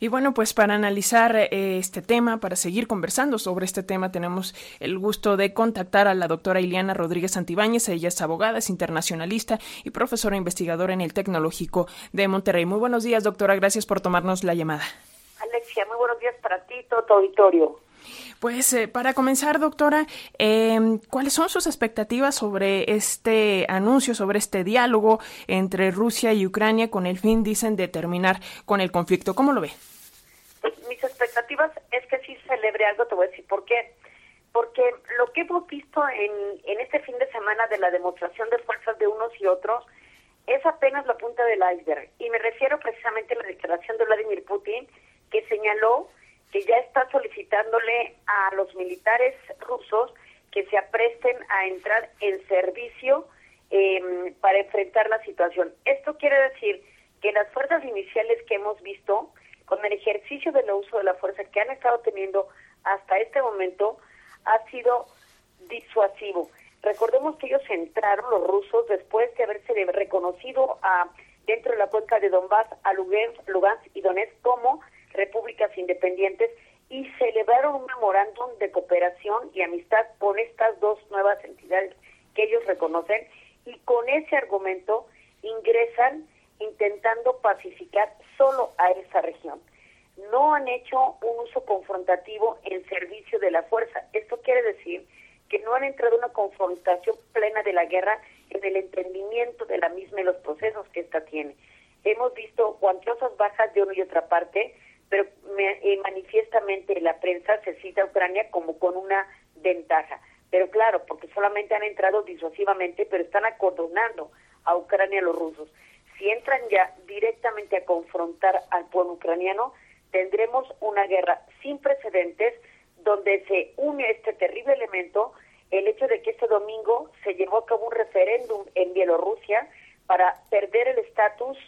Y bueno, pues para analizar eh, este tema, para seguir conversando sobre este tema, tenemos el gusto de contactar a la doctora Iliana Rodríguez Santibáñez. Ella es abogada, es internacionalista y profesora investigadora en el Tecnológico de Monterrey. Muy buenos días, doctora. Gracias por tomarnos la llamada. Alexia, muy buenos días para ti, todo auditorio. Pues eh, para comenzar, doctora, em, ¿cuáles son sus expectativas sobre este anuncio, sobre este diálogo entre Rusia y Ucrania con el fin, dicen, de terminar con el conflicto? ¿Cómo lo ve? Mis expectativas es que sí celebre algo, te voy a decir por qué. Porque lo que hemos visto en, en este fin de semana de la demostración de fuerzas de unos y otros es apenas la punta del iceberg. Y me refiero precisamente a la declaración de Vladimir Putin, que señaló que ya está solicitándole a los militares rusos que se apresten a entrar en servicio em, para enfrentar la situación. Esto quiere decir que las fuerzas iniciales que hemos visto, con el ejercicio del uso de la fuerza que han estado teniendo hasta este momento, ha sido disuasivo. Recordemos que ellos entraron, los rusos, después de haberse reconocido a, dentro de la cuenca de Donbass a Lugansk y Donetsk como repúblicas independientes y celebraron un memorándum de cooperación y amistad con estas dos nuevas entidades que ellos reconocen y con ese argumento ingresan intentando pacificar solo a esa región. No han hecho un uso confrontativo en servicio de la fuerza. Esto quiere decir que no han entrado en una confrontación plena de la guerra en el entendimiento de la misma y los procesos que ésta tiene. Hemos visto cuantiosas bajas de una y otra parte, pero eh, manifiestamente la prensa se cita a Ucrania como con una ventaja. Pero claro, porque solamente han entrado disuasivamente, pero están acordonando a Ucrania los rusos. Si entran ya directamente a confrontar al pueblo ucraniano, tendremos una guerra sin precedentes donde se une este terrible elemento, el hecho de que este domingo se llevó a cabo un referéndum en Bielorrusia para perder el estatus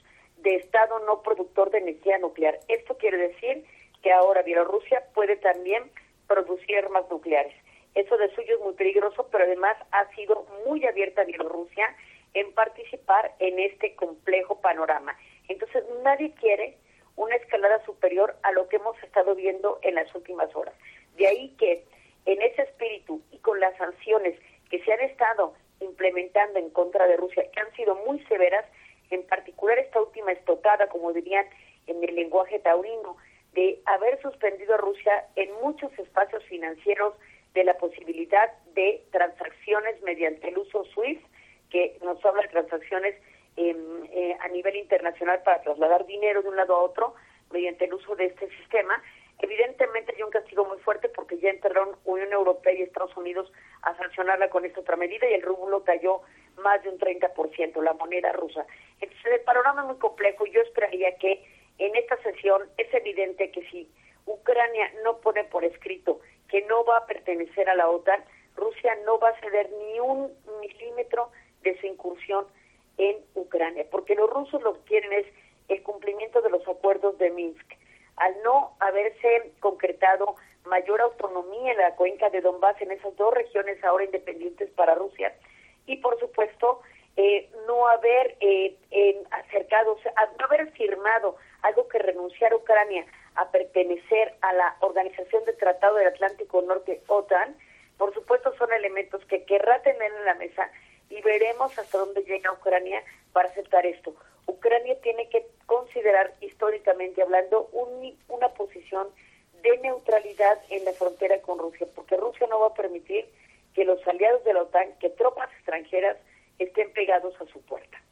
de Estado no productor de energía nuclear. Esto quiere decir que ahora Bielorrusia puede también producir armas nucleares. Eso de suyo es muy peligroso, pero además ha sido muy abierta Bielorrusia en participar en este complejo panorama. Entonces nadie quiere una escalada superior a lo que hemos estado viendo en las últimas horas. De ahí que en ese espíritu y con las sanciones que se han estado implementando en contra de Rusia, que han sido muy severas, en particular esta estocada, como dirían en el lenguaje taurino, de haber suspendido a Rusia en muchos espacios financieros de la posibilidad de transacciones mediante el uso SWIFT, que nos habla de transacciones em, eh, a nivel internacional para trasladar dinero de un lado a otro mediante el uso de este sistema. Evidentemente hay un castigo muy fuerte porque ya entraron Unión Europea y Estados Unidos a sancionarla con esta otra medida y el rublo cayó más de un 30%, la moneda rusa. El panorama es muy complejo. Yo esperaría que en esta sesión es evidente que si Ucrania no pone por escrito que no va a pertenecer a la OTAN, Rusia no va a ceder ni un milímetro de su incursión en Ucrania, porque los rusos lo que quieren es el cumplimiento de los acuerdos de Minsk. Al no haberse concretado mayor autonomía en la cuenca de Donbass, en esas dos regiones ahora independientes para Rusia, y por supuesto eh, no haber eh, acercado, no haber firmado algo que renunciar Ucrania a pertenecer a la Organización del Tratado del Atlántico Norte, OTAN, por supuesto son elementos que querrá tener en la mesa y veremos hasta dónde llega Ucrania para aceptar esto. Ucrania tiene que considerar históricamente hablando una posición de neutralidad en la frontera con Rusia, porque Rusia no va a permitir que los aliados de la OTAN, que tropas extranjeras estén pegados a su puerta.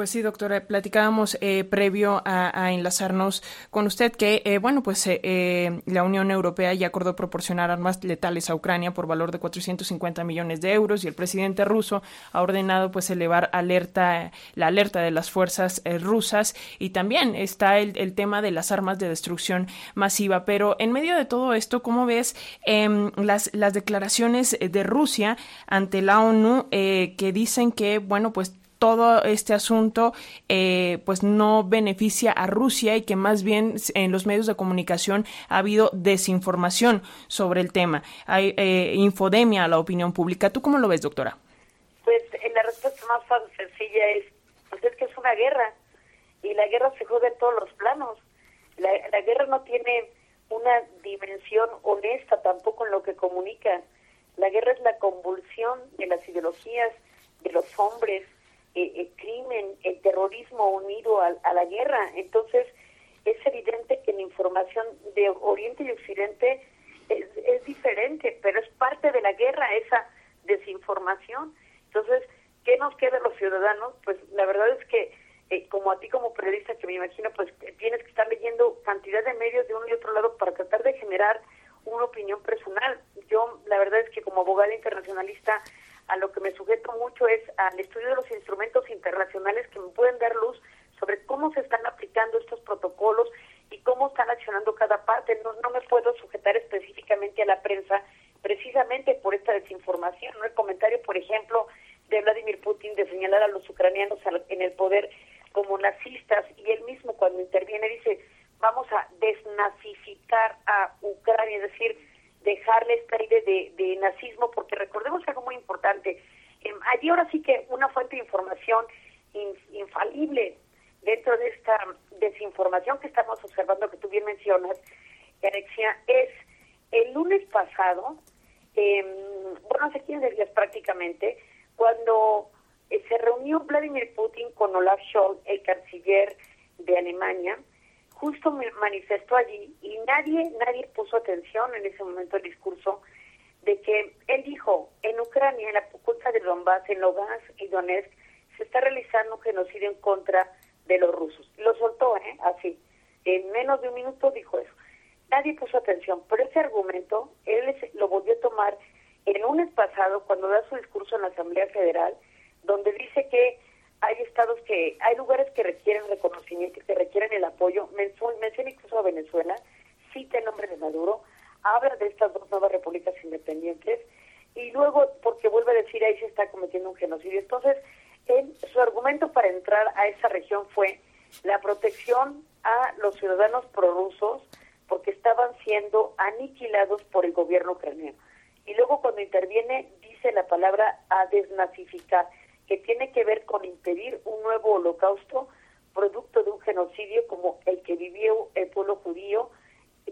Pues sí, doctora, platicábamos eh, previo a, enlazarnos con usted que, eh, bueno, pues eh, la Unión Europea ya acordó proporcionar armas letales a Ucrania por valor de 450 millones de euros y el presidente ruso ha ordenado pues elevar alerta, la alerta de las fuerzas rusas y también está el, el, tema de las armas de destrucción masiva. Pero en medio de todo esto, ¿cómo ves em, las, las declaraciones de Rusia ante la ONU que dicen que, bueno, pues todo este asunto eh, pues no beneficia a Rusia y que más bien en los medios de comunicación ha habido desinformación sobre el tema. Hay eh, infodemia a la opinión pública. ¿Tú cómo lo ves, doctora? Pues la respuesta más sencilla es, pues es que es una guerra y la guerra se juega en todos los planos. La, la guerra no tiene una dimensión honesta tampoco en lo que comunica. La guerra es la convulsión de las ideologías de los hombres, eh, el crimen, el terrorismo unido a, la guerra. Entonces, es evidente que la información de Oriente y Occidente es, es diferente, pero es parte de la guerra esa desinformación. Entonces, ¿qué nos queda a los ciudadanos? Pues la verdad es que eh, como a ti como periodista que me imagino pues tienes que estar leyendo cantidad de medios de uno y otro lado para tratar de generar una opinión personal. Yo la verdad es que como abogada internacionalista a lo que me sujeto mucho es al estudio de los instrumentos internacionales que me pueden dar luz sobre cómo se están aplicando estos protocolos y cómo están accionando cada parte. No, no me puedo sujetar específicamente a la prensa precisamente por esta desinformación. ¿no? El comentario, por ejemplo, de Vladimir Putin de señalar a los ucranianos en el poder como nazistas y él mismo cuando interviene dice vamos a desnazificar a Ucrania, es decir, dejarle esta idea de, nazismo, porque recordemos importante, eh, allí ahora sí que una fuente de información infalible dentro de esta desinformación que estamos observando, que tú bien mencionas, Alexia, es el lunes pasado, eh, bueno, hace 15 días prácticamente, cuando eh, se reunió Vladimir Putin con Olaf Scholz, el canciller de Alemania, justo manifestó allí y nadie, nadie puso atención en ese momento el discurso de que él dijo, en Ucrania, en la culpa de Donbass, en Lugansk y Donetsk, se está realizando un genocidio en contra de los rusos. Lo soltó, ¿eh? Así. En menos de un minuto dijo eso. Nadie puso atención, pero ese argumento él lo volvió a tomar el lunes pasado cuando da su discurso en la Asamblea Federal donde dice que hay estados que, hay lugares que requieren reconocimiento, que requieren el apoyo, menciona incluso a Venezuela, cita el nombre de Maduro, habla de estas dos nuevas repúblicas independientes y luego, porque vuelve a decir ahí se está cometiendo un genocidio. Entonces, él, su argumento para entrar a esa región fue la protección a los ciudadanos prorrusos porque estaban siendo aniquilados por el gobierno ucraniano. Y luego cuando interviene dice la palabra a desnazificar que tiene que ver con impedir un nuevo holocausto producto de un genocidio como el que vivió el pueblo judío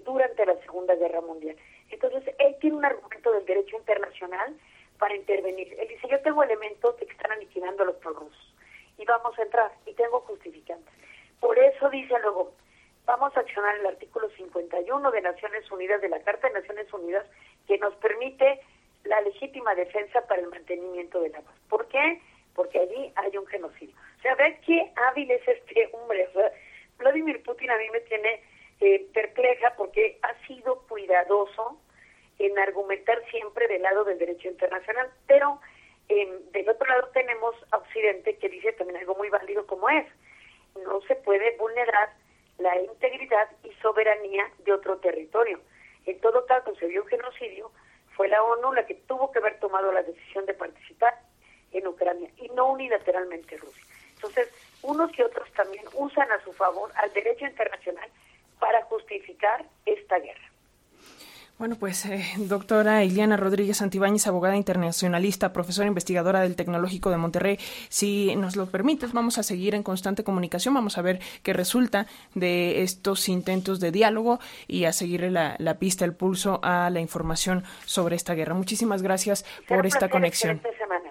durante la Segunda Guerra Mundial. Entonces, él tiene un argumento del derecho internacional para intervenir. Él dice, yo tengo elementos que están aniquilando a los prorrusos y vamos a entrar y tengo justificantes. Por eso dice luego, vamos a accionar el artículo 51 de Naciones Unidas, de la Carta de Naciones Unidas, que nos permite la legítima defensa para el mantenimiento de la paz. ¿Por qué? porque allí hay un genocidio. O sea, ve qué hábil es este hombre. Vladimir Putin a mí me tiene eh, perpleja porque ha sido cuidadoso en argumentar siempre del lado del derecho internacional, pero eh, del otro lado tenemos a Occidente que dice también algo muy válido como es, no se puede vulnerar la integridad y soberanía de otro territorio. En todo caso, se vio un genocidio, fue la ONU la que tuvo que haber tomado la decisión de participar en Ucrania y no unilateralmente Rusia. Entonces, unos y otros también usan a su favor al derecho internacional para justificar esta guerra. Bueno, pues eh, doctora Iliana Rodríguez Antibáñez, abogada internacionalista, profesora investigadora del Tecnológico de Monterrey, si nos lo permites, vamos a seguir en constante comunicación, vamos a ver qué resulta de estos intentos de diálogo y a seguirle la, la pista, el pulso a la información sobre esta guerra. Muchísimas gracias por esta conexión. Semana.